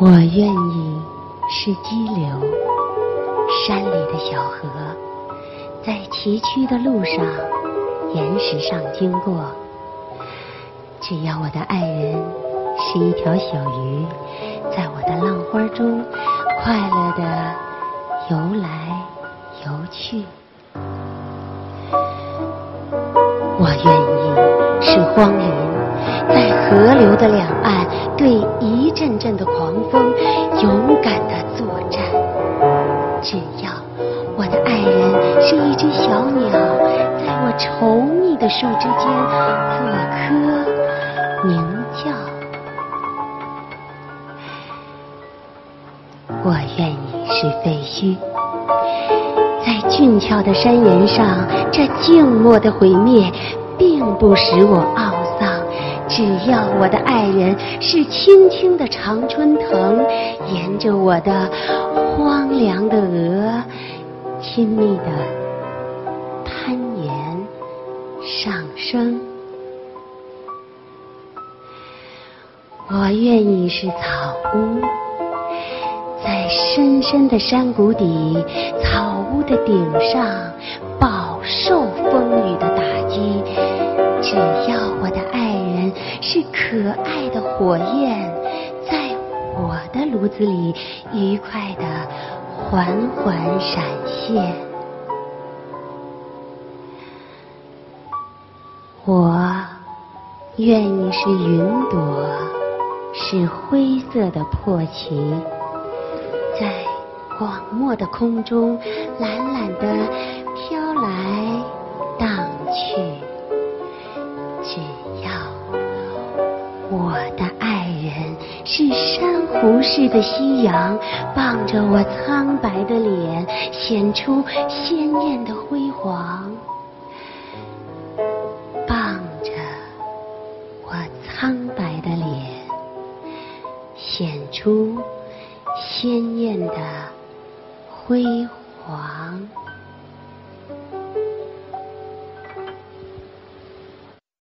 我愿意是激流，山里的小河，在崎岖的路上，岩石上经过。只要我的爱人是一条小鱼，在我的浪花中快乐地游来游去。我愿意是荒林，在河流的两岸，对一阵阵的狂风勇敢地作战。只要我的爱人是一只小鸟，在我稠密的树枝间做歌鸣叫。我愿意是废墟。在俊俏的山岩上，这静默的毁灭，并不使我懊。只要我的爱人是青青的常春藤，沿着我的荒凉的额，亲密的攀岩上升。我愿意是草屋。在深深的山谷底，草屋的顶上，饱受风雨的可爱的火焰，在我的炉子里愉快地缓缓闪现。我愿意是云朵，是灰色的破旗。在广漠的空中，懒懒地飘来荡去。是珊瑚似的夕阳，傍着我苍白的脸，显出鲜艳的辉煌；傍着我苍白的脸，显出。鲜艳的辉煌。